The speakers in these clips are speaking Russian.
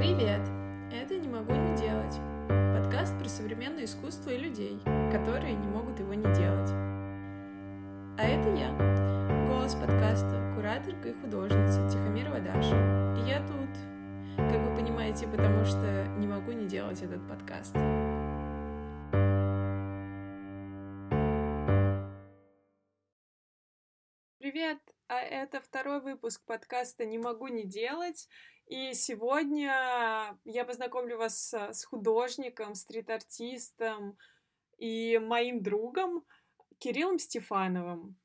Привет! Это «Не могу не делать» — подкаст про современное искусство и людей, которые не могут его не делать. А это я, голос подкаста, кураторка и художница Тихомирова Даша. И я тут, как вы понимаете, потому что не могу не делать этот подкаст. Это второй выпуск подкаста «Не могу не делать». И сегодня я познакомлю вас с художником, стрит-артистом и моим другом Кириллом Стефановым.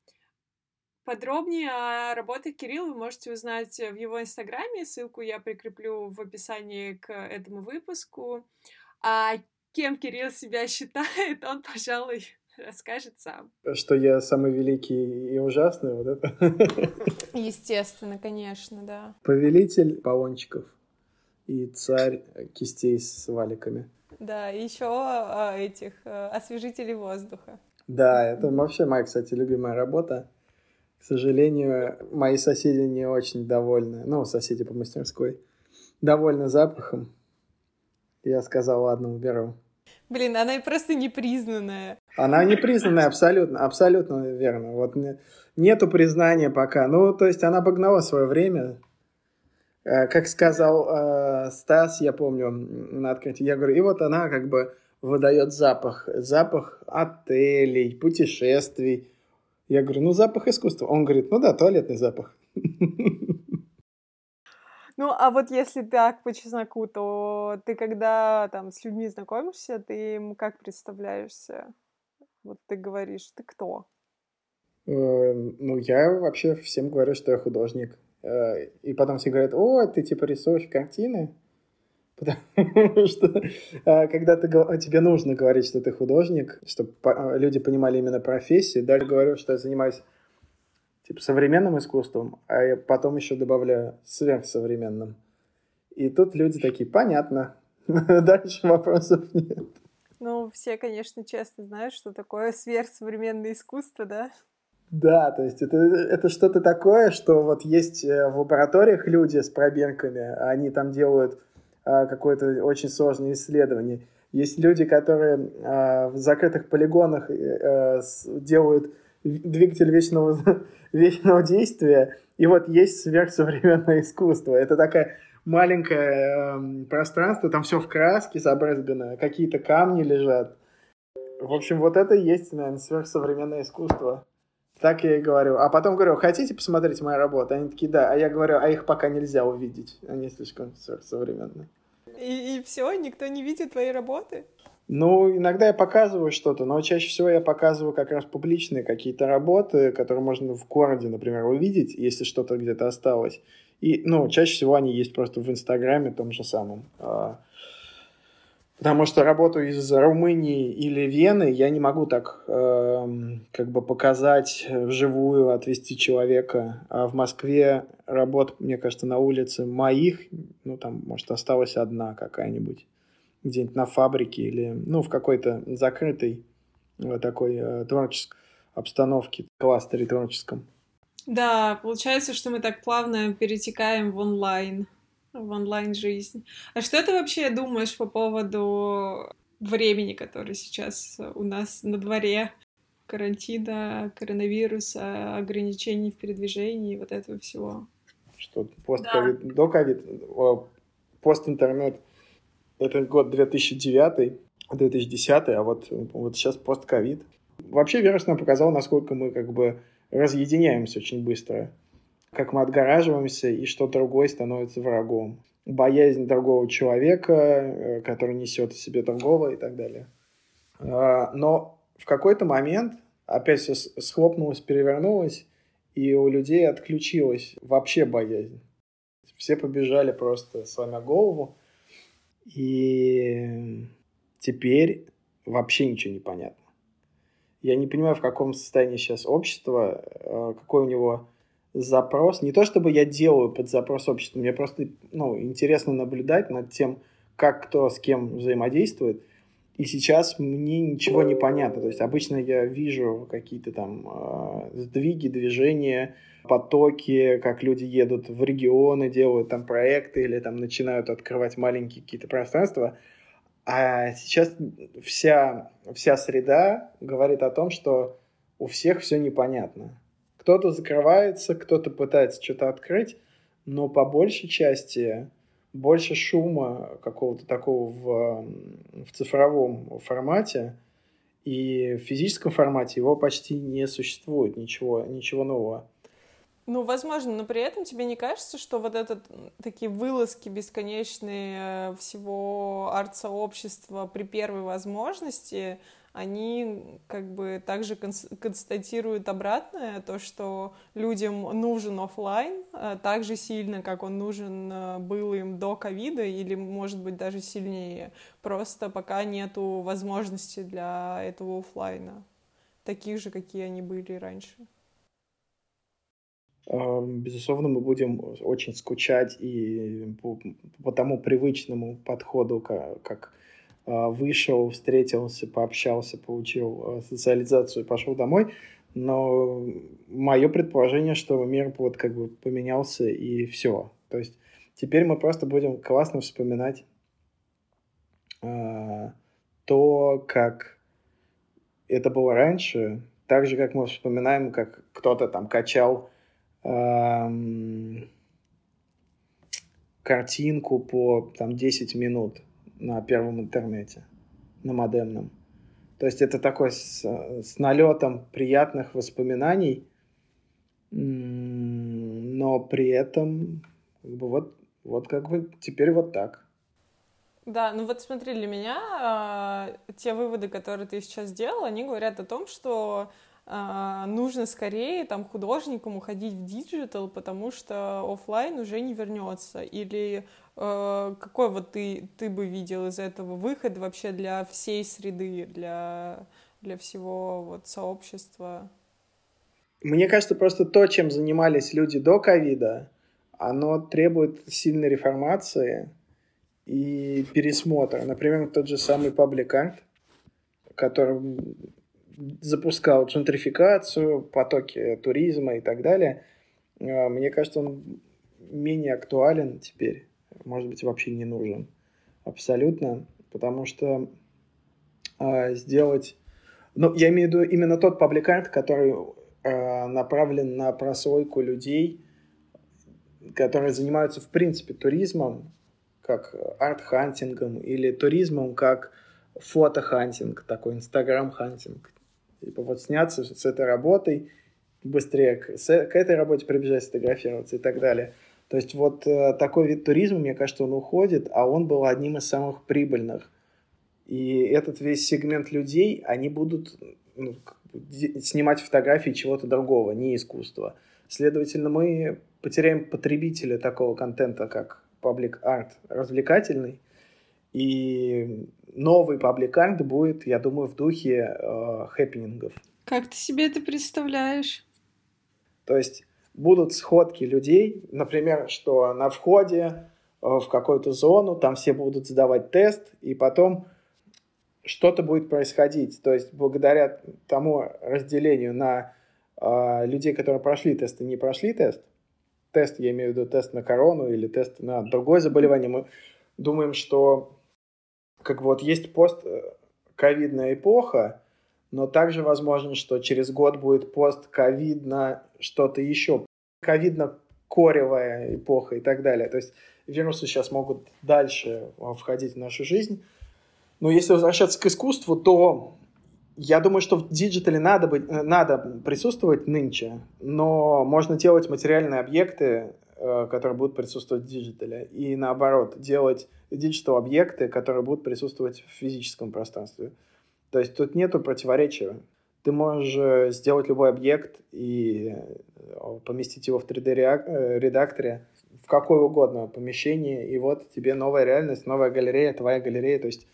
Подробнее о работе Кирилла вы можете узнать в его инстаграме. Ссылку я прикреплю в описании к этому выпуску. А кем Кирилл себя считает, он, пожалуй, расскажет сам. Что я самый великий и ужасный, вот это? Естественно, конечно, да. Повелитель баллончиков и царь кистей с валиками. Да, и еще а, этих а, освежителей воздуха. Да, это вообще моя, кстати, любимая работа. К сожалению, мои соседи не очень довольны, ну, соседи по мастерской, довольны запахом. Я сказал, ладно, уберу. Блин, она просто непризнанная. Она непризнанная, абсолютно, абсолютно верно. Вот нету признания пока. Ну, то есть она обогнала свое время. Э, как сказал э, Стас, я помню, на открытии, я говорю, и вот она как бы выдает запах. Запах отелей, путешествий. Я говорю, ну, запах искусства. Он говорит, ну да, туалетный запах. Ну, а вот если так по чесноку, то ты когда там с людьми знакомишься, ты им как представляешься? Вот ты говоришь, ты кто? Э, ну, я вообще всем говорю, что я художник. Э, и потом все говорят, о, ты типа рисуешь картины? Потому что э, когда ты, тебе нужно говорить, что ты художник, чтобы люди понимали именно профессию, дальше говорю, что я занимаюсь типа современным искусством, а я потом еще добавляю сверхсовременным. И тут люди такие, понятно, дальше вопросов нет. Ну, все, конечно, честно знают, что такое сверхсовременное искусство, да? Да, то есть это, это что-то такое, что вот есть э, в лабораториях люди с пробирками, они там делают а, какое-то очень сложное исследование. Есть люди, которые а, в закрытых полигонах а, делают двигатель вечного, вечного действия, и вот есть сверхсовременное искусство. Это такая маленькое э, пространство, там все в краске забрызгано, какие-то камни лежат. В общем, вот это и есть, наверное, сверхсовременное искусство. Так я и говорю. А потом говорю, хотите посмотреть мою работу? Они такие, да. А я говорю, а их пока нельзя увидеть. Они слишком сверхсовременные. И, и все, никто не видит твои работы? Ну, иногда я показываю что-то, но чаще всего я показываю как раз публичные какие-то работы, которые можно в городе, например, увидеть, если что-то где-то осталось. И, ну, чаще всего они есть просто в Инстаграме том же самом. А, потому что работу из Румынии или Вены я не могу так э, как бы показать вживую, отвести человека. А в Москве работ, мне кажется, на улице моих, ну, там, может, осталась одна какая-нибудь где-нибудь на фабрике или ну, в какой-то закрытой э, такой э, творческой обстановке, кластере творческом. Да, получается, что мы так плавно перетекаем в онлайн, в онлайн-жизнь. А что ты вообще думаешь по поводу времени, которое сейчас у нас на дворе? Карантина, коронавируса, ограничений в передвижении, вот этого всего. Что, пост-ковид, да. до ковид, пост-интернет это год 2009, 2010, а вот, вот сейчас постковид. Вообще вирус нам показал, насколько мы как бы разъединяемся очень быстро. Как мы отгораживаемся, и что другой становится врагом. Боязнь другого человека, э, который несет в себе другого и так далее. А, но в какой-то момент опять все схлопнулось, перевернулось, и у людей отключилась вообще боязнь. Все побежали просто сломя голову, и теперь вообще ничего не понятно. Я не понимаю, в каком состоянии сейчас общество, э, какой у него запрос. Не то чтобы я делаю под запрос общества, мне просто ну, интересно наблюдать над тем, как кто с кем взаимодействует. И сейчас мне ничего не понятно. То есть обычно я вижу какие-то там э, сдвиги, движения, потоки, как люди едут в регионы, делают там проекты или там начинают открывать маленькие какие-то пространства. А сейчас вся, вся среда говорит о том, что у всех все непонятно. Кто-то закрывается, кто-то пытается что-то открыть, но по большей части больше шума какого-то такого в, в цифровом формате, и в физическом формате его почти не существует, ничего, ничего нового. Ну, возможно, но при этом тебе не кажется, что вот этот такие вылазки бесконечные э, всего арт-сообщества при первой возможности, они как бы также констатируют обратное, то, что людям нужен офлайн э, так же сильно, как он нужен э, был им до ковида, или, может быть, даже сильнее. Просто пока нету возможности для этого офлайна, таких же, какие они были раньше. Безусловно, мы будем очень скучать и по, по тому привычному подходу, как, как вышел, встретился, пообщался, получил а, социализацию и пошел домой. Но мое предположение, что мир вот как бы поменялся и все. То есть теперь мы просто будем классно вспоминать э, то, как это было раньше, так же, как мы вспоминаем, как кто-то там качал картинку по там 10 минут на первом интернете, на модемном. То есть это такой с, с налетом приятных воспоминаний, но при этом как бы вот, вот как бы теперь вот так. Да, ну вот смотри, для меня э, те выводы, которые ты сейчас сделал, они говорят о том, что нужно скорее там художникам уходить в digital, потому что офлайн уже не вернется. Или э, какой вот ты, ты бы видел из этого выход вообще для всей среды, для, для всего вот сообщества? Мне кажется, просто то, чем занимались люди до ковида, оно требует сильной реформации и пересмотра. Например, тот же самый Public Art, который запускал джентрификацию, потоки туризма и так далее. А, мне кажется, он менее актуален теперь. Может быть, вообще не нужен. Абсолютно. Потому что э, сделать... Ну, я имею в виду именно тот public art, который э, направлен на прослойку людей, которые занимаются, в принципе, туризмом, как art hunting ом, или туризмом как photo hunting, такой Instagram hunting. Типа вот сняться с этой работой, быстрее к, к этой работе прибежать сфотографироваться и так далее. То есть вот э, такой вид туризма, мне кажется, он уходит, а он был одним из самых прибыльных. И этот весь сегмент людей, они будут ну, снимать фотографии чего-то другого, не искусства. Следовательно, мы потеряем потребителя такого контента, как паблик арт развлекательный, и новый паблик-арт будет, я думаю, в духе э, хэппинингов. Как ты себе это представляешь? То есть будут сходки людей, например, что на входе э, в какую-то зону там все будут сдавать тест, и потом что-то будет происходить. То есть благодаря тому разделению на э, людей, которые прошли тест и не прошли тест, тест, я имею в виду тест на корону или тест на другое заболевание, мы думаем, что как вот есть постковидная эпоха, но также возможно, что через год будет постковидно что-то еще, ковидно-коревая эпоха и так далее. То есть вирусы сейчас могут дальше входить в нашу жизнь. Но если возвращаться к искусству, то я думаю, что в digital е надо, быть, надо присутствовать нынче, но можно делать материальные объекты, э, которые будут присутствовать в digital е, и наоборот, делать digital объекты, которые будут присутствовать в физическом пространстве. То есть тут нету противоречия. Ты можешь э, сделать любой объект и э, поместить его в 3D-редакторе э, в какое угодно помещение, и вот тебе новая реальность, новая галерея, твоя галерея. То есть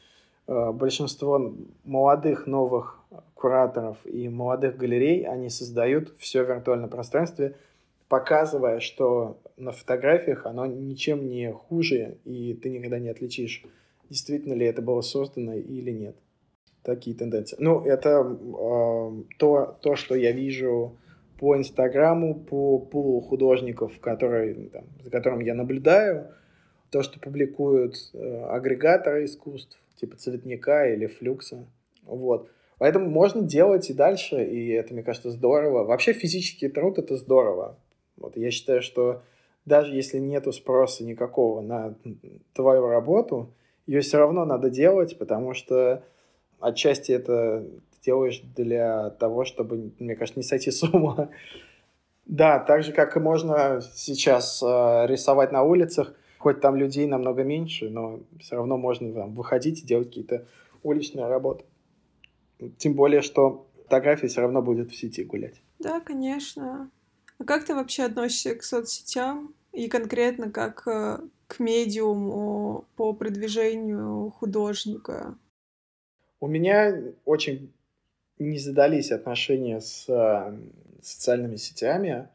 большинство молодых новых кураторов и молодых галерей, они создают все в виртуальном пространстве, показывая, что на фотографиях оно ничем не хуже, и ты никогда не отличишь, действительно ли это было создано или нет. такие тенденции. Ну, это э, то, то, что я вижу по Инстаграму, по пулу художников, которые, там, за которым я наблюдаю, то, что публикуют э, агрегаторы искусств, типа Цветника или Флюкса. Вот. Поэтому можно делать и дальше, и это, мне кажется, здорово. Вообще физический труд — это здорово. Вот я считаю, что даже если нету спроса никакого на твою работу, ее все равно надо делать, потому что отчасти это делаешь для того, чтобы, мне кажется, не сойти с ума. Да, так же, как и можно сейчас э, рисовать на улицах, хоть там людей намного меньше, но все равно можно там, выходить и делать какие-то уличные работы. Тем более, что фотография все равно будет в сети гулять. Да, конечно. А как ты вообще относишься к соцсетям и конкретно как э, к медиуму по продвижению художника? У меня очень не задались отношения с э, социальными сетями.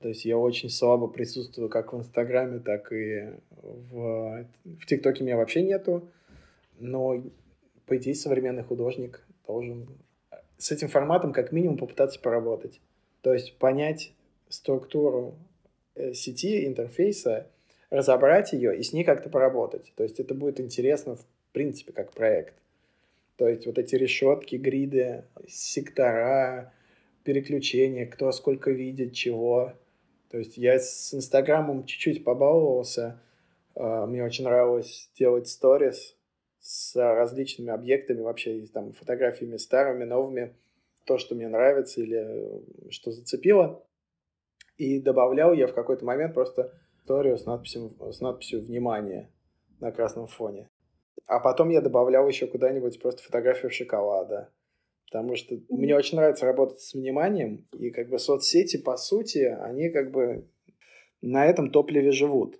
То есть я очень слабо присутствую как в Инстаграме, так и в, в ТикТоке меня вообще нету. Но, по идее, современный художник должен с этим форматом как минимум попытаться поработать. То есть понять структуру э, сети, интерфейса, разобрать ее и с ней как-то поработать. То есть это будет интересно, в принципе, как проект. То есть вот эти решетки, гриды, сектора, переключения, кто сколько видит, чего. То есть я с Инстаграмом чуть-чуть побаловался. А, мне очень нравилось делать сторис с различными объектами, вообще там фотографиями старыми, новыми, то, что мне нравится или что зацепило. И добавлял я в какой-то момент просто историю с надписью, с надписью «Внимание» на красном фоне. А потом я добавлял еще куда-нибудь просто фотографию шоколада. Потому что мне очень нравится работать с вниманием, и как бы соцсети, по сути, они как бы на этом топливе живут.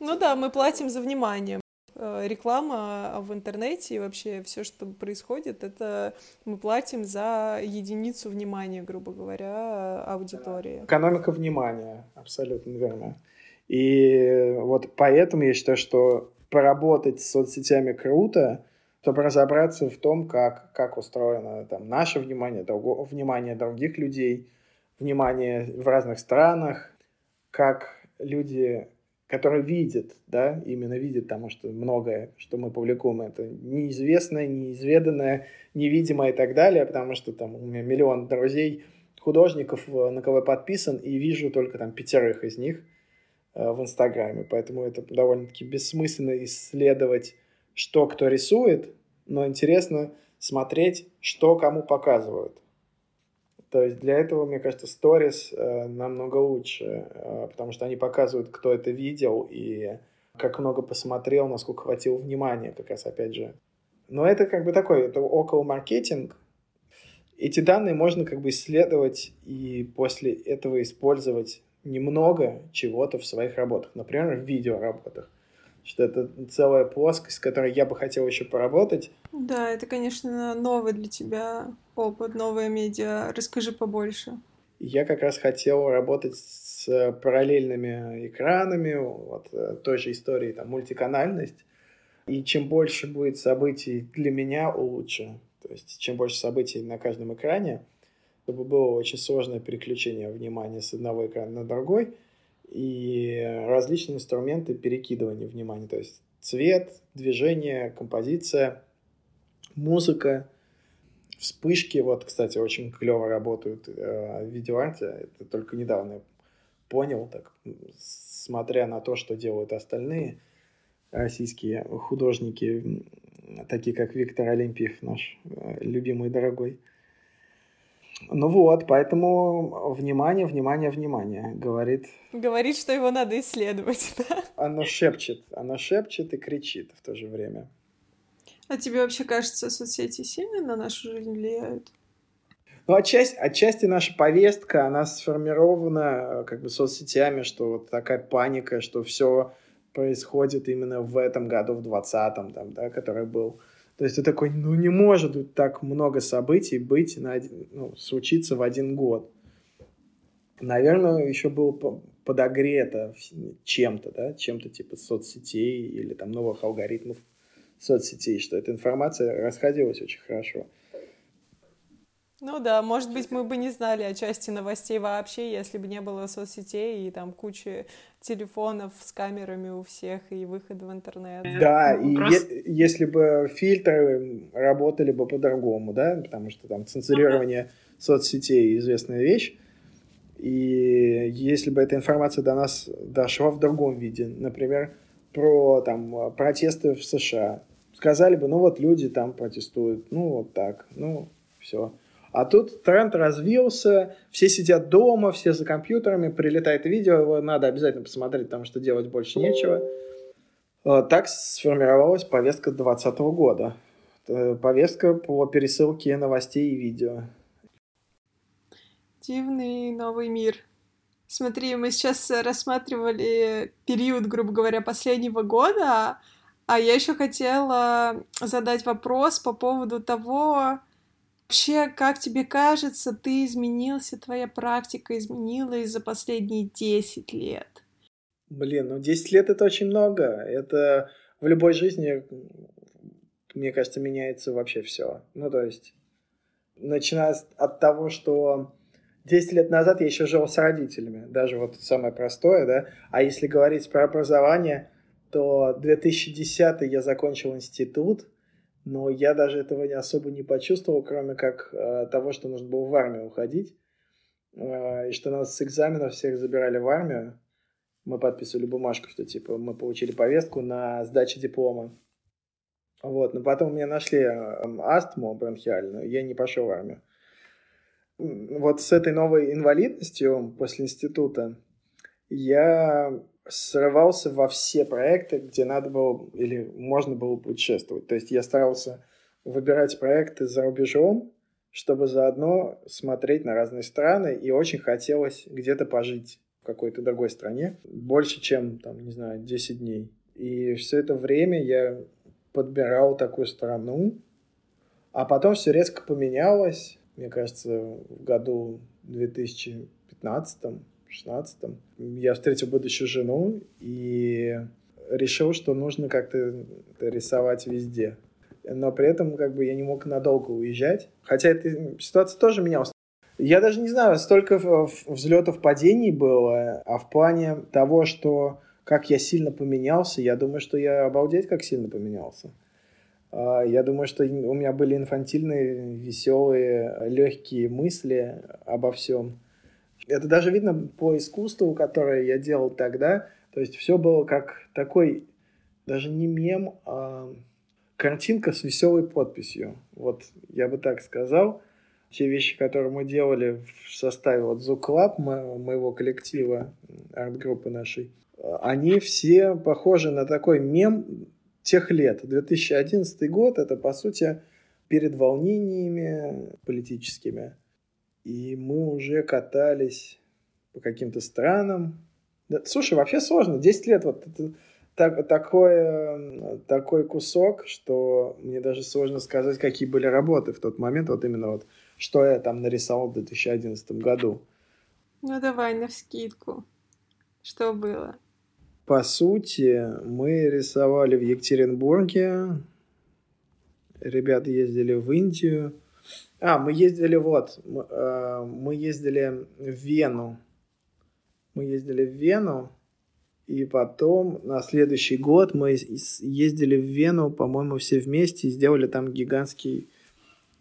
Ну да, мы платим за внимание. Э, реклама в интернете и вообще все, что происходит, это мы платим за единицу внимания, грубо говоря, аудитории. Экономика внимания, абсолютно верно. И вот поэтому я считаю, что поработать с соцсетями круто, чтобы разобраться в том, как, как устроено там, наше внимание, друго, внимание других людей, внимание в разных странах, как люди, которые видят, да, именно видят, потому что многое, что мы публикуем, это неизвестное, неизведанное, невидимое и так далее, потому что там у меня миллион друзей, художников, на кого я подписан, и вижу только там пятерых из них – Э, в Инстаграме, поэтому это довольно-таки бессмысленно исследовать, что кто рисует, но интересно смотреть, что кому показывают. То есть для этого, мне кажется, сторис э, намного лучше, э, потому что они показывают, кто это видел и как много посмотрел, насколько хватило внимания, как раз опять же. Но это как бы такой, это около маркетинг. Эти данные можно как бы исследовать и после этого использовать немного чего-то в своих работах, например, в видеоработах. Что это целая плоскость, с которой я бы хотел еще поработать. Да, это, конечно, новый для тебя опыт, новая медиа. Расскажи побольше. Я как раз хотел работать с параллельными экранами, вот э, той же истории, там, мультиканальность. И чем больше будет событий для меня, лучше. То есть, чем больше событий на каждом экране, чтобы было очень сложное переключение внимания с одного экрана на другой и различные инструменты перекидывания внимания, то есть цвет, движение, композиция, музыка, вспышки. Вот, кстати, очень клево работают э, в видеоарте. Это только недавно я понял, так, смотря на то, что делают остальные российские художники, такие как Виктор Олимпиев, наш э, любимый дорогой. Ну вот, поэтому внимание, внимание, внимание, говорит. Говорит, что его надо исследовать, да? Оно шепчет, оно шепчет и кричит в то же время. А тебе вообще кажется, соцсети сильно на нашу жизнь влияют? Ну, отчасти, отчасти наша повестка, она сформирована э, как бы соцсетями, что вот такая паника, что все происходит именно в этом году, в 20-м, там, да, который был. То есть ты такой, ну не может так много событий быть, на один, ну, случиться в один год. Наверное, еще было подогрето чем-то, да, чем-то типа соцсетей или там новых алгоритмов соцсетей, что эта информация расходилась очень хорошо. Ну да, может быть, мы бы не знали о части новостей вообще, если бы не было соцсетей и там кучи телефонов с камерами у всех и выхода в интернет. Да, ну, и просто... е- если бы фильтры работали бы по-другому, да, потому что там цензурирование uh-huh. соцсетей известная вещь, и если бы эта информация до нас дошла в другом виде, например, про там протесты в США, сказали бы, ну вот люди там протестуют, ну вот так, ну все. А тут тренд развился, все сидят дома, все за компьютерами, прилетает видео, его надо обязательно посмотреть, потому что делать больше нечего. А, так сформировалась повестка 2020 года. Э, повестка по пересылке новостей и видео. Дивный новый мир. Смотри, мы сейчас рассматривали период, грубо говоря, последнего года, а я еще хотела задать вопрос по поводу того, Вообще, как тебе кажется, ты изменился, твоя практика изменилась за последние 10 лет? Блин, ну 10 лет это очень много. Это в любой жизни, мне кажется, меняется вообще все. Ну, то есть, начиная от того, что 10 лет назад я еще жил с родителями, даже вот самое простое, да. А если говорить про образование, то 2010 я закончил институт, но я даже этого не особо не почувствовал, кроме как э, того, что нужно было в армию уходить, э, и что нас с экзаменов всех забирали в армию. Мы подписывали бумажку, что типа мы получили повестку на сдачу диплома. Вот, но потом мне нашли э, астму бронхиальную, я не пошел в армию. Вот с этой новой инвалидностью после института я срывался во все проекты, где надо было или можно было путешествовать. То есть я старался выбирать проекты за рубежом, чтобы заодно смотреть на разные страны, и очень хотелось где-то пожить в какой-то другой стране больше, чем, там, не знаю, 10 дней. И все это время я подбирал такую страну, а потом все резко поменялось, мне кажется, в году 2015 16 я встретил будущую жену и решил, что нужно как-то рисовать везде. Но при этом как бы я не мог надолго уезжать. Хотя эта ситуация тоже менялась. Я даже не знаю, столько взлетов, падений было, а в плане того, что как я сильно поменялся, я думаю, что я обалдеть как сильно поменялся. А, я думаю, что у меня были инфантильные, веселые, легкие мысли обо всем. Это даже видно по искусству, которое я делал тогда. То есть все было как такой, даже не мем, а картинка с веселой подписью. Вот я бы так сказал. Те вещи, которые мы делали в составе вот Zook Club, мо- моего коллектива, арт-группы нашей, они все похожи на такой мем тех лет. 2011 год — это, по сути, перед волнениями политическими и мы уже катались по каким-то странам. Да, слушай, вообще сложно. 10 лет вот это, так, такой, такой кусок, что мне даже сложно сказать, какие были работы в тот момент, вот именно вот, что я там нарисовал в 2011 году. Ну давай, на вскидку. Что было? По сути, мы рисовали в Екатеринбурге, ребята ездили в Индию, а, мы ездили вот, мы, э, мы ездили в Вену. Мы ездили в Вену, и потом на следующий год мы ездили в Вену, по-моему, все вместе и сделали там гигантский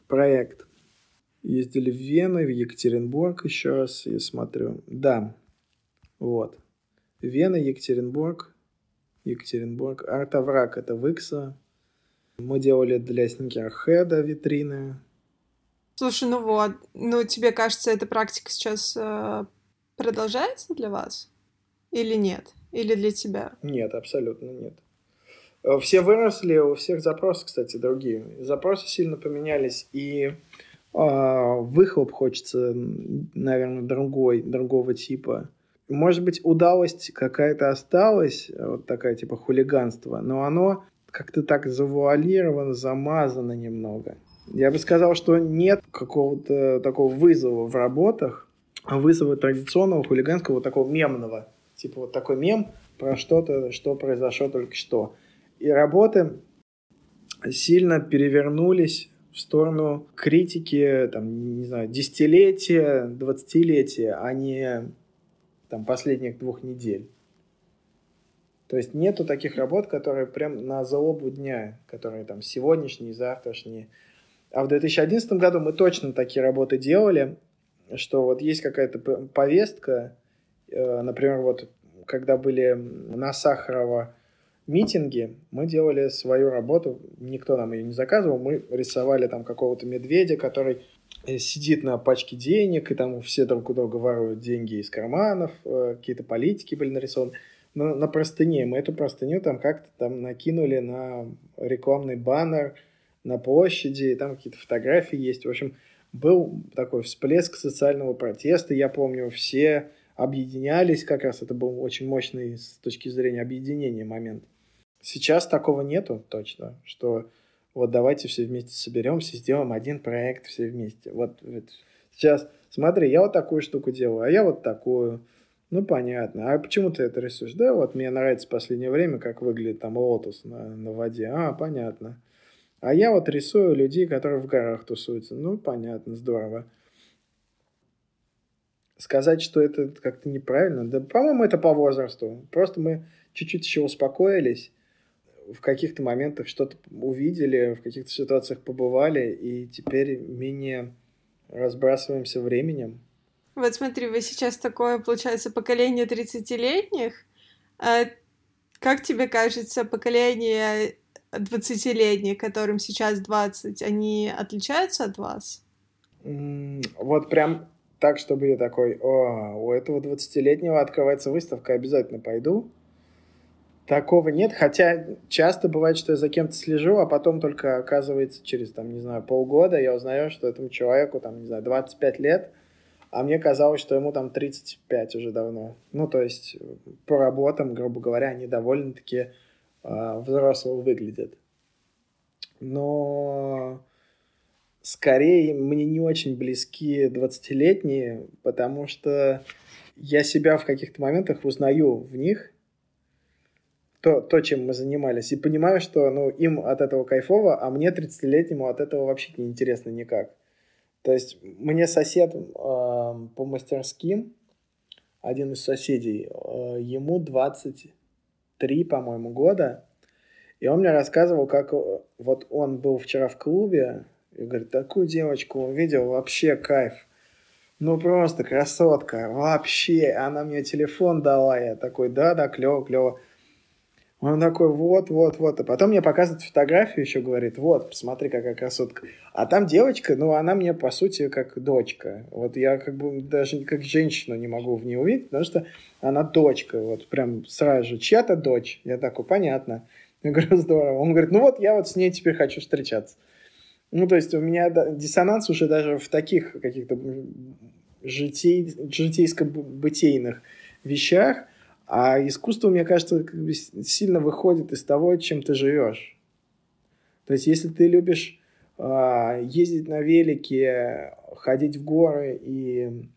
проект. Ездили в Вену, в Екатеринбург еще раз, я смотрю. Да, вот. Вена, Екатеринбург, Екатеринбург. Артовраг это Викса. Мы делали для Сникерхеда витрины. Слушай, ну вот, ну тебе кажется, эта практика сейчас э, продолжается для вас? Или нет? Или для тебя? Нет, абсолютно нет. Э, все выросли, у всех запросы, кстати, другие. Запросы сильно поменялись, и э, выхлоп хочется, наверное, другой, другого типа. Может быть, удалость какая-то осталась, вот такая типа хулиганство, но оно как-то так завуалировано, замазано немного. Я бы сказал, что нет какого-то такого вызова в работах, а вызова традиционного хулиганского, такого мемного. Типа вот такой мем про что-то, что произошло только что. И работы сильно перевернулись в сторону критики, там, не знаю, десятилетия, двадцатилетия, а не там, последних двух недель. То есть нету таких работ, которые прям на злобу дня, которые там сегодняшние, завтрашние. А в 2011 году мы точно такие работы делали, что вот есть какая-то повестка, э, например, вот когда были на Сахарова митинги, мы делали свою работу, никто нам ее не заказывал, мы рисовали там какого-то медведя, который э, сидит на пачке денег, и там все друг у друга воруют деньги из карманов, э, какие-то политики были нарисованы. Но на простыне, мы эту простыню там как-то там накинули на рекламный баннер на площади, и там какие-то фотографии есть. В общем, был такой всплеск социального протеста, я помню, все объединялись, как раз это был очень мощный с точки зрения объединения момент. Сейчас такого нету точно, что вот давайте все вместе соберемся, сделаем один проект все вместе. Вот, вот сейчас, смотри, я вот такую штуку делаю, а я вот такую. Ну, понятно. А почему ты это рисуешь? Да, вот мне нравится в последнее время, как выглядит там лотос на, на воде. А, понятно. А я вот рисую людей, которые в горах тусуются. Ну, понятно, здорово сказать, что это как-то неправильно, да, по-моему, это по возрасту. Просто мы чуть-чуть еще успокоились, в каких-то моментах что-то увидели, в каких-то ситуациях побывали, и теперь менее разбрасываемся временем. Вот смотри, вы сейчас такое, получается, поколение 30-летних. А как тебе кажется, поколение 20-летних, которым сейчас 20, они отличаются от вас? Вот прям так, чтобы я такой, о, у этого 20-летнего открывается выставка, обязательно пойду. Такого нет, хотя часто бывает, что я за кем-то слежу, а потом только оказывается через, там, не знаю, полгода я узнаю, что этому человеку, там, не знаю, 25 лет, а мне казалось, что ему там 35 уже давно. Ну, то есть по работам, грубо говоря, они довольно-таки э, взрослые выглядят. Но скорее мне не очень близки 20-летние, потому что я себя в каких-то моментах узнаю в них, то, то, чем мы занимались, и понимаю, что ну, им от этого кайфово, а мне 30-летнему от этого вообще не интересно никак. То есть мне сосед э, по мастерским, один из соседей, э, ему 23, по-моему, года, и он мне рассказывал, как э, вот он был вчера в клубе, и говорит, такую девочку увидел, вообще кайф. Ну, просто красотка, вообще. Она мне телефон дала, я такой, да-да, клево, клево. Он такой, вот, вот, вот. А потом мне показывает фотографию, еще говорит, вот, посмотри, какая красотка. А там девочка, ну, она мне, по сути, как дочка. Вот я как бы даже как женщину не могу в ней увидеть, потому что она дочка. Вот прям сразу же, чья-то дочь. Я такой, понятно. Я говорю, здорово. Он говорит, ну вот я вот с ней теперь хочу встречаться. Ну, то есть у меня диссонанс уже даже в таких каких-то житей, житейско-бытейных вещах, а искусство, мне кажется, как бы сильно выходит из того, чем ты живешь. То есть, если ты любишь э, ездить на велике, ходить в горы и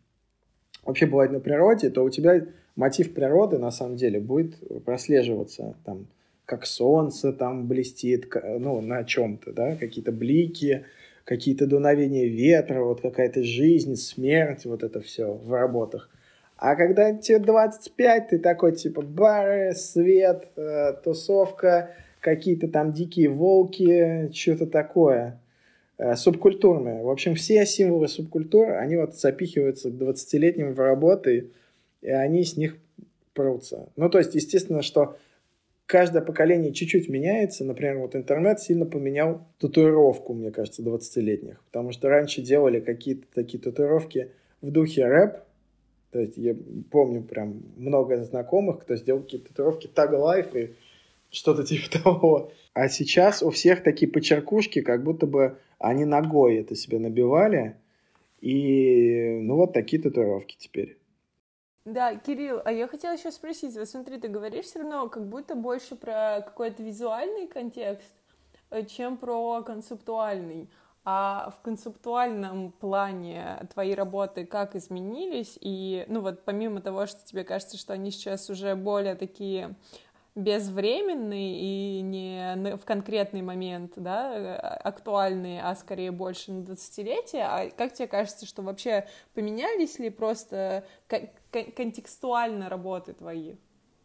вообще бывать на природе, то у тебя мотив природы на самом деле будет прослеживаться там как солнце там блестит, ну, на чем-то, да, какие-то блики, какие-то дуновения ветра, вот какая-то жизнь, смерть, вот это все в работах. А когда тебе 25, ты такой, типа, бары, свет, э, тусовка, какие-то там дикие волки, что-то такое э, субкультурное. В общем, все символы субкультуры, они вот запихиваются к 20-летним в работы, и они с них прутся. Ну, то есть, естественно, что каждое поколение чуть-чуть меняется. Например, вот интернет сильно поменял татуировку, мне кажется, 20-летних. Потому что раньше делали какие-то такие татуировки в духе рэп. То есть я помню прям много знакомых, кто сделал какие-то татуировки Tag Life и что-то типа того. А сейчас у всех такие почеркушки, как будто бы они ногой это себе набивали. И ну вот такие татуировки теперь. Да, Кирилл, а я хотела еще спросить, вот смотри, ты говоришь все равно как будто больше про какой-то визуальный контекст, э, чем про концептуальный. А в концептуальном плане твои работы как изменились? И, ну вот, помимо того, что тебе кажется, что они сейчас уже более такие безвременные и не в конкретный момент, да, актуальные, а скорее больше на 20-летие. А как тебе кажется, что вообще поменялись ли просто контекстуально работы твои?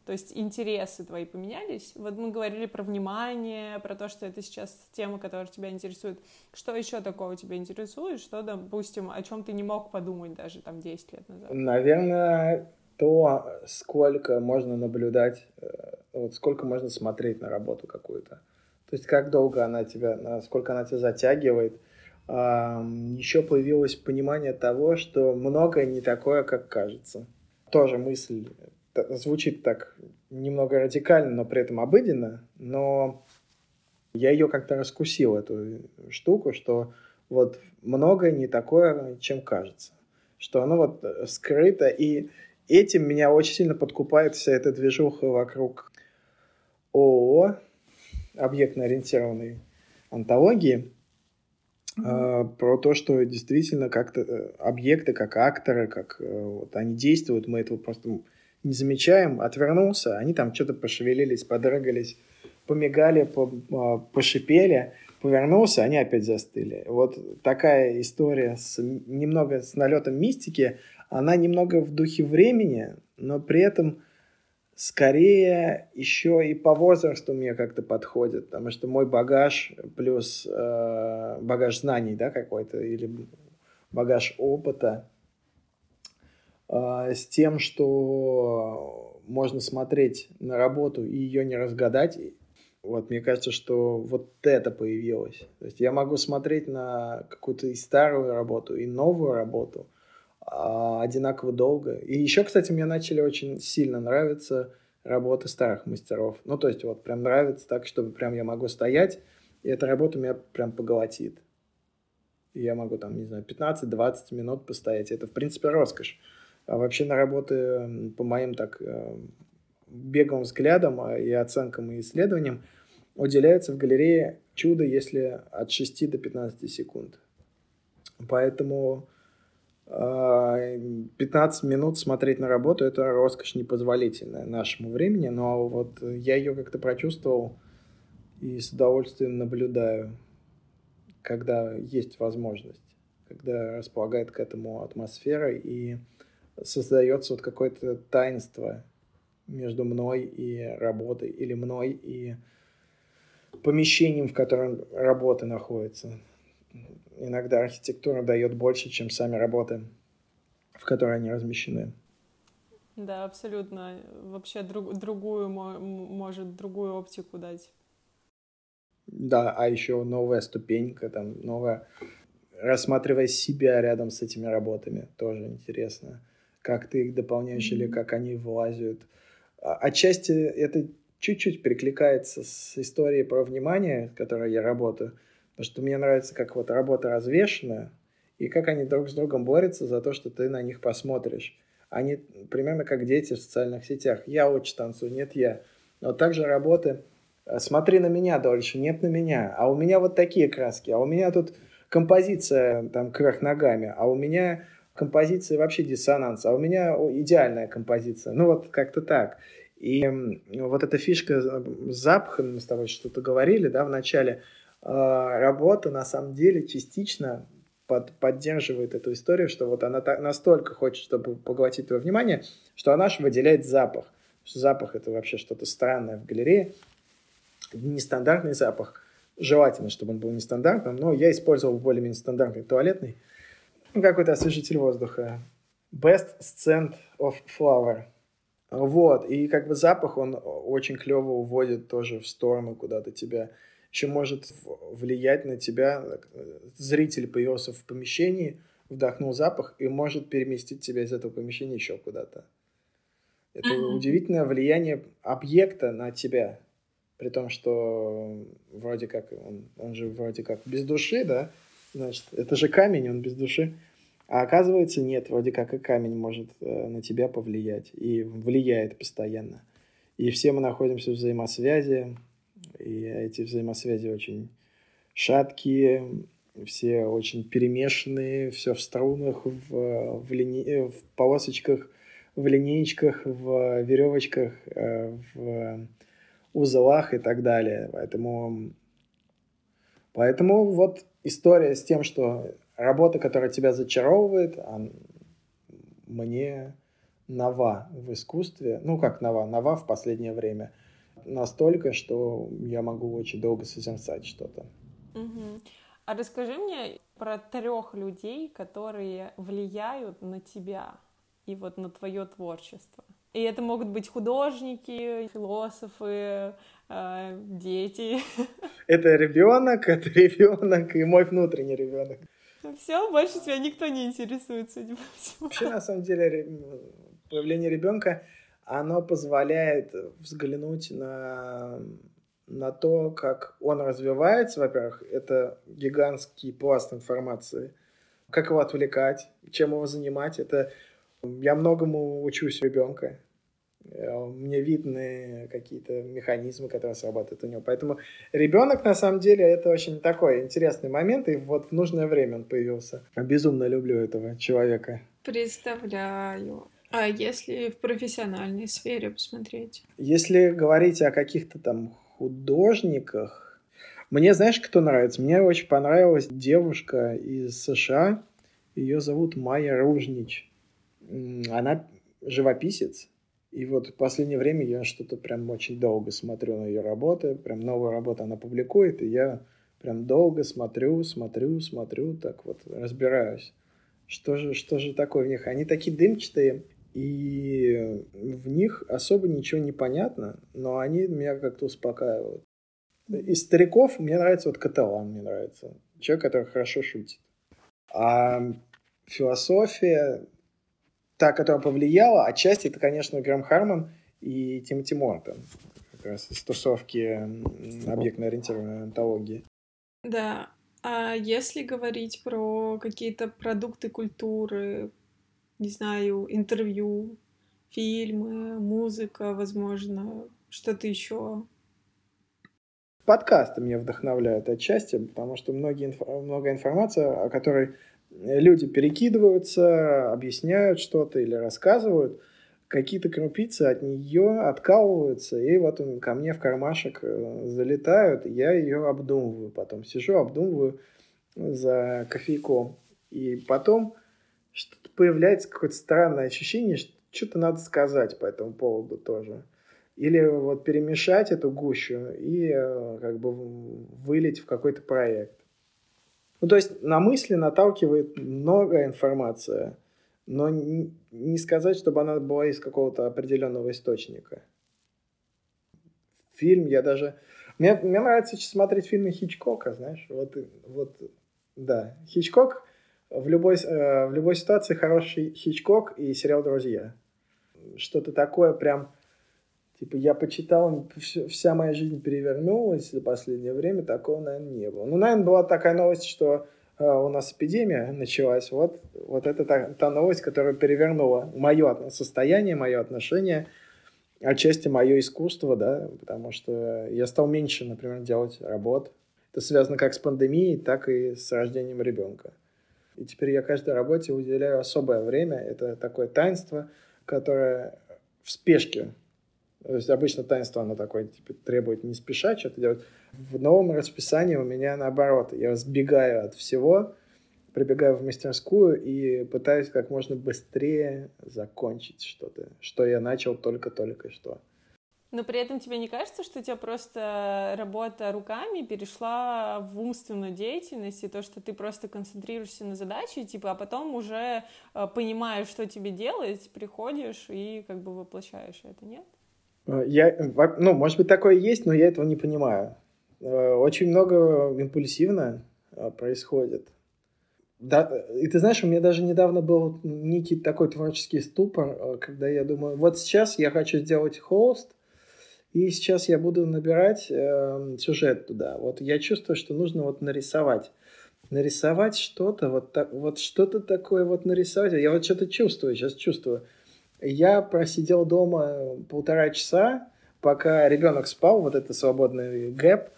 То есть интересы твои поменялись. Вот мы говорили про внимание, про то, что это сейчас тема, которая тебя интересует. Что еще такого тебя интересует? Что, допустим, о чем ты не мог подумать даже там 10 лет назад? Наверное, то, сколько можно наблюдать, э, вот сколько можно смотреть на работу какую-то. То есть как долго она тебя, насколько она тебя затягивает. Еще появилось понимание того, что многое не такое, как кажется. Тоже мысль звучит так немного радикально, но при этом обыденно, но я ее как-то раскусил, эту штуку, что вот многое не такое, чем кажется. Что оно вот скрыто, и этим меня очень сильно подкупает вся эта движуха вокруг ООО, объектно-ориентированной антологии, э, про то, что действительно как-то э, объекты, как акторы, как э, вот они действуют, мы этого просто не замечаем, отвернулся, они там что-то пошевелились, подрыгались, помигали, по, а, пошипели, повернулся, они опять застыли. Вот такая история с немного с налетом мистики, она немного в духе времени, но при этом скорее еще и по возрасту мне как-то подходит, потому что мой багаж плюс э, багаж знаний, да, какой-то, или багаж опыта, с тем, что можно смотреть на работу и ее не разгадать, вот, мне кажется, что вот это появилось. То есть я могу смотреть на какую-то и старую работу, и новую работу а, одинаково долго. И еще, кстати, мне начали очень сильно нравиться работы старых мастеров. Ну, то есть вот прям нравится так, чтобы прям я могу стоять, и эта работа меня прям поглотит. И я могу там, не знаю, 15-20 минут постоять. Это, в принципе, роскошь. А вообще на работы, по моим так э, беговым взглядам а, и оценкам и исследованиям уделяется в галерее чудо, если от 6 до 15 секунд. Поэтому 15 а, минут смотреть на работу – это роскошь непозволительная нашему времени, но вот я ее как-то прочувствовал и с удовольствием наблюдаю, когда есть возможность, когда располагает к этому атмосфера и создается вот какое-то таинство между мной и работой, или мной и помещением, в котором работа находится. Иногда архитектура дает больше, чем сами работы, в которой они размещены. Да, абсолютно. Вообще друг, другую, может, другую оптику дать. Да, а еще новая ступенька, там, новая... Рассматривая себя рядом с этими работами, тоже интересно. Как ты их дополняешь mm-hmm. или как они вылазят а, отчасти это чуть-чуть перекликается с историей про внимание, которой я работаю, потому что мне нравится, как вот работа развешенная, и как они друг с другом борются за то, что ты на них посмотришь. Они примерно как дети в социальных сетях. Я очень танцую, нет я. Но также работы э, смотри на меня дольше, нет на меня. А у меня вот такие краски, а у меня тут композиция там кверх ногами, а у меня композиции вообще диссонанс, а у меня идеальная композиция. Ну вот как-то так. И вот эта фишка с запахом, мы с тобой что-то говорили, да, в начале, а, работа на самом деле частично под, поддерживает эту историю, что вот она так, настолько хочет, чтобы поглотить твое внимание, что она же выделяет запах. Что запах это вообще что-то странное в галерее. Нестандартный запах. Желательно, чтобы он был нестандартным, но я использовал более-менее стандартный туалетный. Ну, какой-то освежитель воздуха. Best Scent of Flower. Вот, и как бы запах, он очень клево уводит тоже в сторону куда-то тебя. Еще может влиять на тебя. Зритель появился в помещении, вдохнул запах и может переместить тебя из этого помещения еще куда-то. Это mm-hmm. удивительное влияние объекта на тебя. При том, что вроде как он, он же вроде как без души, да? Значит, это же камень, он без души. А оказывается, нет, вроде как и камень может э, на тебя повлиять. И влияет постоянно. И все мы находимся в взаимосвязи. И эти взаимосвязи очень шаткие, все очень перемешанные, все в струнах, в, в, лини... в полосочках, в линеечках, в веревочках, э, в узлах и так далее. Поэтому, поэтому вот история с тем, что работа, которая тебя зачаровывает, мне нова в искусстве, ну как нова, нова в последнее время, настолько, что я могу очень долго созерцать что-то. Угу. А расскажи мне про трех людей, которые влияют на тебя и вот на твое творчество. И это могут быть художники, философы, дети. Это ребенок, это ребенок и мой внутренний ребенок. Все, больше тебя никто не интересует, судя по всему. Вообще, на самом деле, появление ребенка, оно позволяет взглянуть на, на то, как он развивается, во-первых, это гигантский пласт информации, как его отвлекать, чем его занимать, это я многому учусь ребенка, Э, мне видны какие-то механизмы, которые срабатывают у него. Поэтому ребенок, на самом деле, это очень такой интересный момент, и вот в нужное время он появился. Безумно люблю этого человека. Представляю. А если в профессиональной сфере посмотреть? Если говорить о каких-то там художниках, мне знаешь, кто нравится? Мне очень понравилась девушка из США. Ее зовут Майя Ружнич. Она живописец, и вот в последнее время я что-то прям очень долго смотрю на ее работы, прям новую работу она публикует, и я прям долго смотрю, смотрю, смотрю, так вот разбираюсь. Что же, что же такое в них? Они такие дымчатые, и в них особо ничего не понятно, но они меня как-то успокаивают. Из стариков мне нравится вот Каталан, мне нравится. Человек, который хорошо шутит. А философия, та, которая повлияла, отчасти это, конечно, Грэм Харман и Тимоти Мортон, как раз из тусовки объектно-ориентированной антологии. Да, а если говорить про какие-то продукты культуры, не знаю, интервью, фильмы, музыка, возможно, что-то еще? Подкасты меня вдохновляют отчасти, потому что многие, много информации, о которой люди перекидываются, объясняют что-то или рассказывают, какие-то крупицы от нее откалываются, и вот он ко мне в кармашек э, залетают, я ее обдумываю, потом сижу, обдумываю за кофейком, и потом что-то появляется какое-то странное ощущение, что что-то надо сказать по этому поводу тоже. Или вот перемешать эту гущу и э, как бы вылить в какой-то проект. Ну, то есть на мысли наталкивает много информации, но не сказать, чтобы она была из какого-то определенного источника. Фильм я даже... Мне, мне нравится смотреть фильмы Хичкока, знаешь, вот, вот да. Хичкок в любой, э, в любой ситуации хороший Хичкок и сериал «Друзья». Что-то такое прям Типа, я почитал, вся моя жизнь перевернулась за последнее время, такого, наверное, не было. Ну, наверное, была такая новость, что э, у нас эпидемия началась. Вот, вот это та, та новость, которая перевернула мое состояние, мое отношение, отчасти мое искусство, да, потому что я стал меньше, например, делать работ. Это связано как с пандемией, так и с рождением ребенка. И теперь я каждой работе уделяю особое время. Это такое таинство, которое в спешке то есть обычно таинство, оно такое, типа, требует не спеша что-то делать. В новом расписании у меня наоборот. Я сбегаю от всего, прибегаю в мастерскую и пытаюсь как можно быстрее закончить что-то, что я начал только-только что. Но при этом тебе не кажется, что у тебя просто работа руками перешла в умственную деятельность, и то, что ты просто концентрируешься на задаче, типа, а потом уже э, понимаешь, что тебе делать, приходишь и как бы воплощаешь это, нет? Э, я, ну, может быть, такое есть, но я этого не понимаю. Э, очень много импульсивно э, происходит. Да, и ты знаешь, у меня даже недавно был некий такой творческий ступор, когда я думаю, вот сейчас я хочу сделать холст, и сейчас я буду набирать э, сюжет туда. Вот я чувствую, что нужно вот нарисовать. Нарисовать что-то, вот, так, вот что-то такое вот нарисовать. Я вот что-то чувствую, сейчас чувствую. Я просидел дома полтора часа, пока ребенок спал, вот это свободный гэп.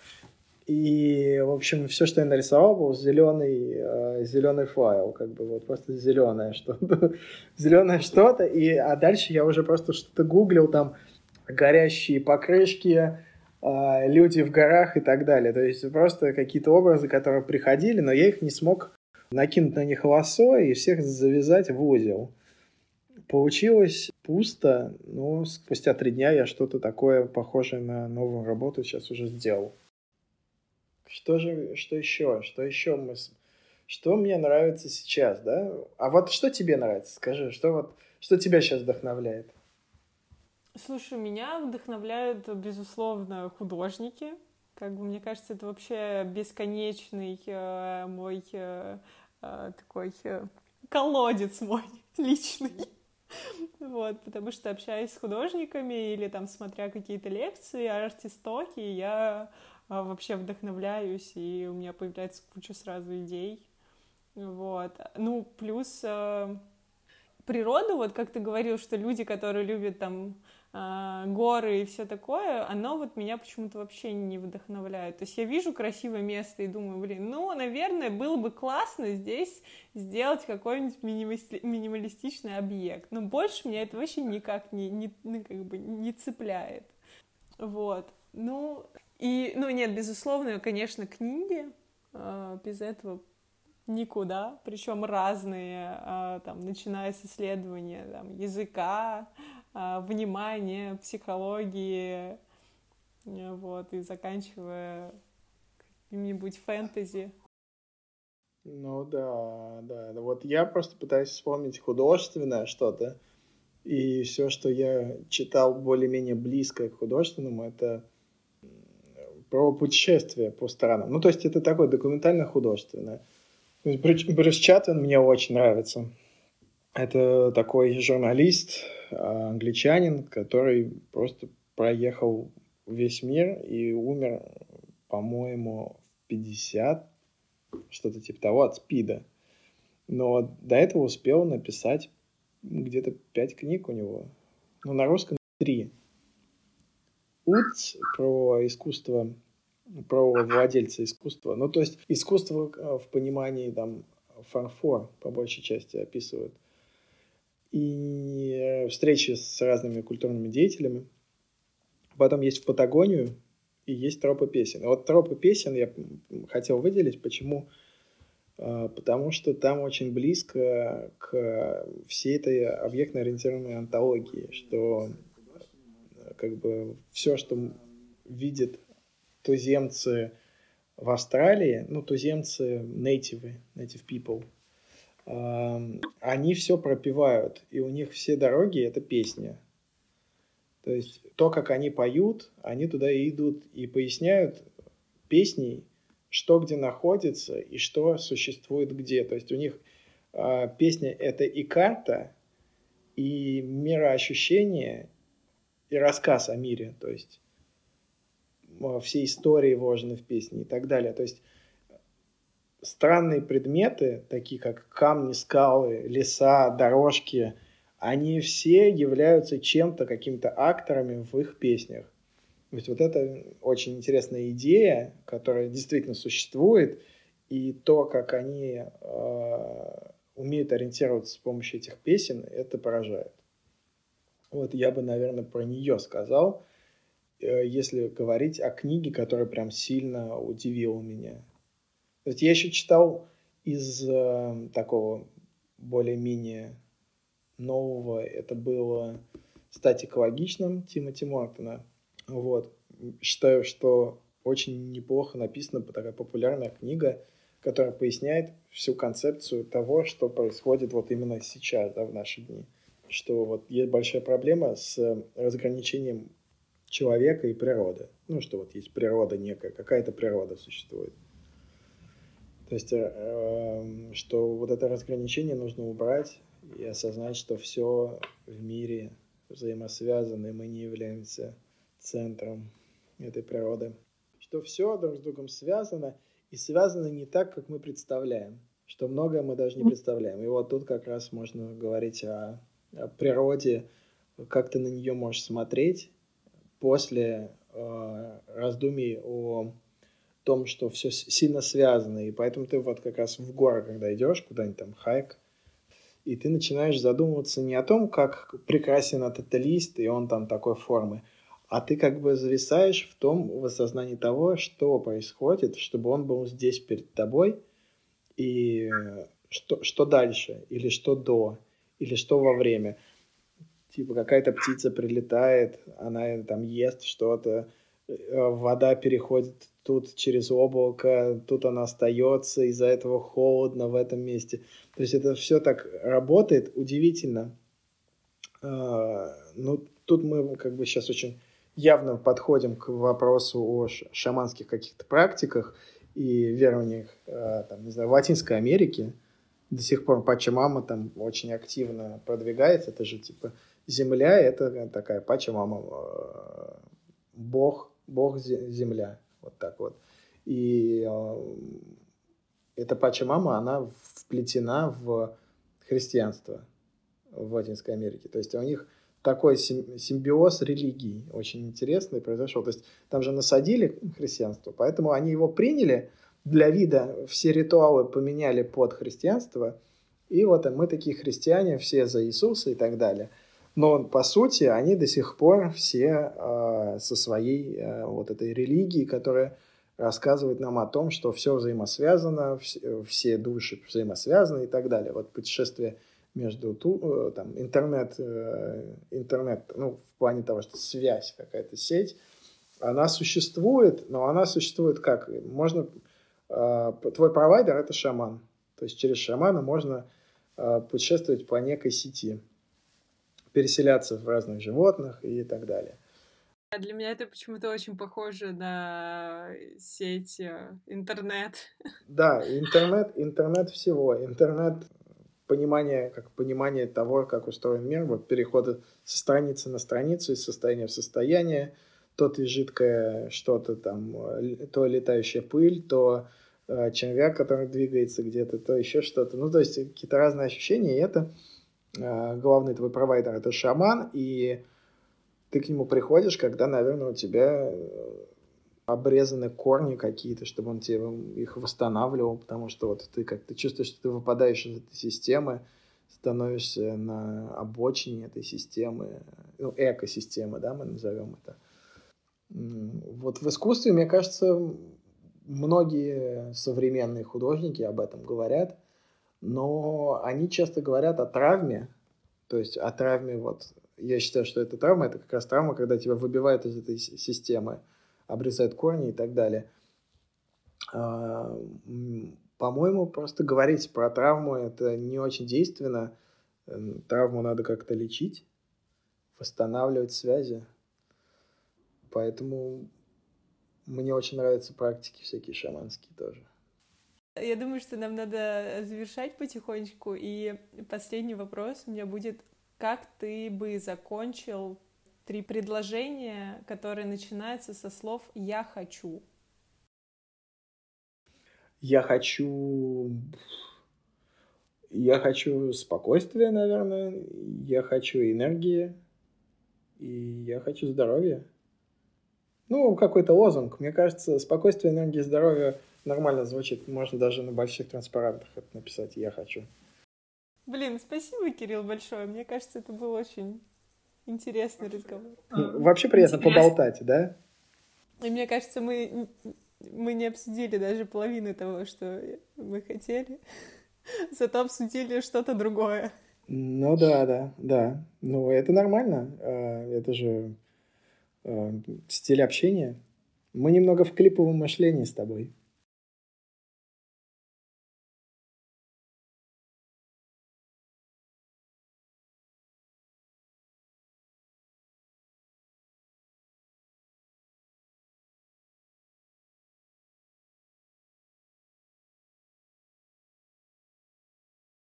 И, в общем, все, что я нарисовал, был зеленый, э, зеленый файл, как бы вот просто зеленое что-то. зеленое что-то. И, а дальше я уже просто что-то гуглил, там горящие покрышки, а, люди в горах и так далее. То есть просто какие-то образы, которые приходили, но я их не смог накинуть на них лосо и всех завязать в узел. Получилось пусто, но спустя три дня я что-то такое похожее на новую работу сейчас уже сделал. Что же, что еще? Что еще мы... Что мне нравится сейчас, да? А вот что тебе нравится? Скажи, что вот, что тебя сейчас вдохновляет? Слушай, меня вдохновляют, безусловно, художники. Как бы мне кажется, это вообще бесконечный э, мой э, э, такой э, колодец мой личный. Вот, потому что общаясь с художниками или там смотря какие-то лекции, артистоки, я а, вообще вдохновляюсь, и у меня появляется куча сразу идей. Вот. Ну, плюс э, природу, вот как ты говорил, что люди, которые любят там горы и все такое, оно вот меня почему-то вообще не вдохновляет. То есть я вижу красивое место и думаю, блин, ну, наверное, было бы классно здесь сделать какой-нибудь минималистичный объект. Но больше меня это вообще никак не, не, ну, как бы не цепляет. Вот. Ну, и, ну, нет, безусловно, конечно, книги. Э, без этого никуда, причем разные, а, там, начиная с исследования там, языка, а, внимания, психологии, э, вот, и заканчивая каким-нибудь фэнтези. Ну да, да. Вот я просто пытаюсь вспомнить художественное что-то. И все, что я читал более-менее близко к художественному, это про путешествие по странам. Ну, то есть это такое документально-художественное. Брюс Чатвин мне очень нравится. Это такой журналист, а, англичанин, который просто проехал весь мир и умер, по-моему, в 50, что-то типа того, от СПИДа. Но до этого успел написать где-то пять книг у него. Ну, на русском три. УЦ про искусство про владельца искусства. Ну, то есть искусство э, в понимании там фарфор по большей части описывают. И встречи с разными культурными деятелями. Потом есть в Патагонию и есть тропы песен. Вот тропы песен я хотел выделить. Почему? Э, потому что там очень близко к всей этой объектно-ориентированной антологии, что э, как бы все, что видит туземцы в Австралии, ну, туземцы native, native people, они все пропивают, и у них все дороги — это песня. То есть то, как они поют, они туда и идут и поясняют песней, что где находится и что существует где. То есть у них э, песня — это и карта, и мироощущение, и рассказ о мире. То есть все истории вложены в песни и так далее. То есть странные предметы, такие как камни, скалы, леса, дорожки, они все являются чем-то, какими-то акторами в их песнях. То есть вот это очень интересная идея, которая действительно существует, и то, как они э, умеют ориентироваться с помощью этих песен, это поражает. Вот я бы, наверное, про нее сказал. Э, если говорить о книге, которая прям сильно удивила меня. Есть я еще читал из э, такого более-менее нового, это было «Стать экологичным» Тимоти Мортона. Вот. Считаю, что очень неплохо написана такая популярная книга, которая поясняет всю концепцию того, что происходит вот именно сейчас, да, в наши дни. Что вот есть большая проблема с разграничением человека и природы. Ну, что вот есть природа некая, какая-то природа существует. То есть, э, эм, что вот это разграничение нужно убрать и осознать, что все в мире взаимосвязано, и мы не являемся центром этой природы. Что все друг с другом связано, и связано не так, как мы представляем. Что многое мы даже не представляем. И вот тут как раз можно говорить о, о природе, как ты на нее можешь смотреть, после э, раздумий о том, что все сильно связано, и поэтому ты вот как раз в горы, когда идешь куда-нибудь там хайк, и ты начинаешь задумываться не о том, как прекрасен этот лист, и он там такой формы, а ты как бы зависаешь в том, в осознании того, что происходит, чтобы он был здесь перед тобой, и что, что дальше, или что до, или что во время. Типа какая-то птица прилетает, она там ест что-то, вода переходит тут через облако, тут она остается, из-за этого холодно в этом месте. То есть это все так работает удивительно. А, ну, тут мы как бы сейчас очень явно подходим к вопросу о шаманских каких-то практиках и верованиях, э, там, не знаю, в Латинской Америке. До сих пор Пачамама там очень активно продвигается. Это же типа земля, это такая Пачамама, э, бог, бог земля, вот так вот. И э, эта Пачамама, она вплетена в христианство в Латинской Америке. То есть у них такой симбиоз религий очень интересный произошел. То есть там же насадили христианство, поэтому они его приняли для вида, все ритуалы поменяли под христианство, и вот мы такие христиане, все за Иисуса и так далее. Но по сути они до сих пор все э, со своей э, вот этой религией, которая рассказывает нам о том, что все взаимосвязано, все, все души взаимосвязаны и так далее. Вот путешествие между ту, э, там, интернет, э, интернет, ну, в плане того, что связь какая-то, сеть, она существует, но она существует как? Можно... Э, твой провайдер — это шаман. То есть через шамана можно путешествовать по некой сети, переселяться в разных животных и так далее. Для меня это почему-то очень похоже на сеть интернет. Да, интернет, интернет всего. Интернет понимание, как понимание того, как устроен мир, вот переходы со страницы на страницу, из состояния в состояние, то ты жидкое что-то там, то летающая пыль, то э, червяк, который двигается где-то, то еще что-то. Ну, то есть какие-то разные ощущения, и это э, главный твой провайдер, это шаман, и ты к нему приходишь, когда, наверное, у тебя обрезаны корни какие-то, чтобы он тебе их восстанавливал, потому что вот ты как ты чувствуешь, что ты выпадаешь из этой системы, становишься на обочине этой системы, ну, экосистемы, да, мы назовем это. Вот в искусстве, мне кажется, многие современные художники об этом говорят, но они часто говорят о травме, то есть о травме, вот, я считаю, что это травма, это как раз травма, когда тебя выбивают из этой системы, обрезают корни и так далее. А, по-моему, просто говорить про травму это не очень действенно. Эм, травму надо как-то лечить, восстанавливать связи. Поэтому мне очень нравятся практики всякие шаманские тоже. Я думаю, что нам надо завершать потихонечку. И последний вопрос у меня будет, как ты бы закончил три предложения, которые начинаются со слов «я хочу». Я хочу... Я хочу спокойствия, наверное. Я хочу энергии. И я хочу здоровья. Ну, какой-то лозунг. Мне кажется, спокойствие, энергия, здоровье нормально звучит. Можно даже на больших транспарантах это написать «я хочу». Блин, спасибо, Кирилл, большое. Мне кажется, это был очень Интересный разговор. Ну, вообще приятно Интересно. поболтать, да? И мне кажется, мы, мы не обсудили даже половины того, что мы хотели. Зато обсудили что-то другое. Ну да, да, да. Ну, это нормально. А, это же а, стиль общения. Мы немного в клиповом мышлении с тобой.